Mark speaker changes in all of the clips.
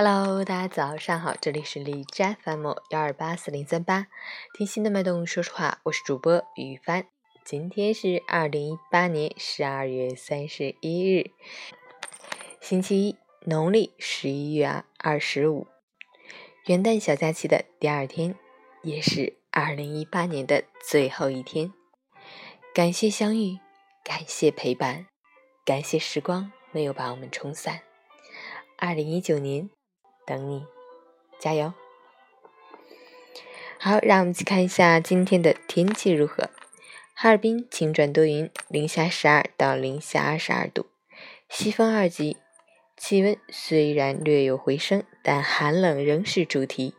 Speaker 1: Hello，大家早上好，这里是荔枝 FM 幺二八四零三八，听心的脉动说实话，我是主播雨帆。今天是二零一八年十二月三十一日，星期一，农历十一月二十五，元旦小假期的第二天，也是二零一八年的最后一天。感谢相遇，感谢陪伴，感谢时光没有把我们冲散。二零一九年。等你，加油！好，让我们去看一下今天的天气如何。哈尔滨晴转多云，零下十二到零下二十二度，西风二级，气温虽然略有回升，但寒冷仍是主题。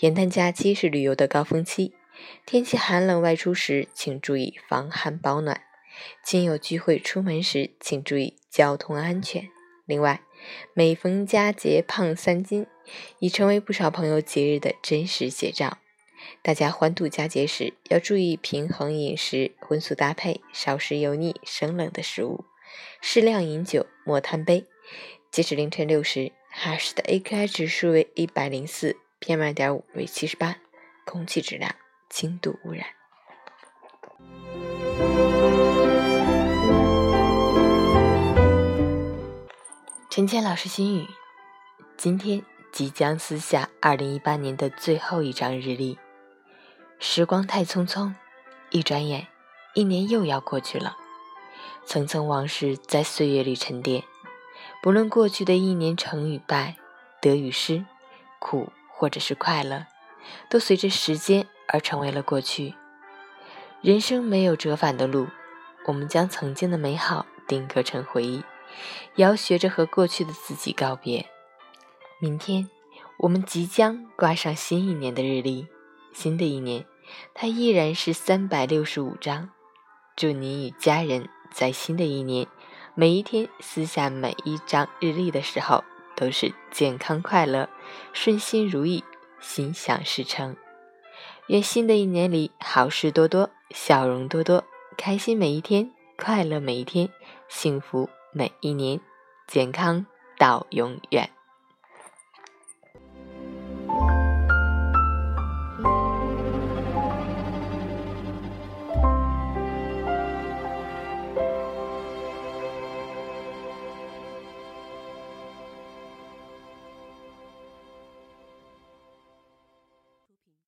Speaker 1: 元旦假期是旅游的高峰期，天气寒冷，外出时请注意防寒保暖；亲友聚会出门时，请注意交通安全。另外，每逢佳节胖三斤，已成为不少朋友节日的真实写照。大家欢度佳节时，要注意平衡饮食，荤素搭配，少食油腻生冷的食物，适量饮酒，莫贪杯。截止凌晨六时，哈市的 AQI 指数为一百零四，PM 二点五为七十八，空气质量轻度污染。陈谦老师心语：今天即将撕下二零一八年的最后一张日历，时光太匆匆，一转眼，一年又要过去了。层层往事在岁月里沉淀，不论过去的一年成与败，得与失，苦或者是快乐，都随着时间而成为了过去。人生没有折返的路，我们将曾经的美好定格成回忆。也要学着和过去的自己告别。明天，我们即将挂上新一年的日历。新的一年，它依然是三百六十五章。祝你与家人在新的一年，每一天撕下每一张日历的时候，都是健康快乐、顺心如意、心想事成。愿新的一年里好事多多，笑容多多，开心每一天，快乐每一天，幸福。每一年，健康到永远。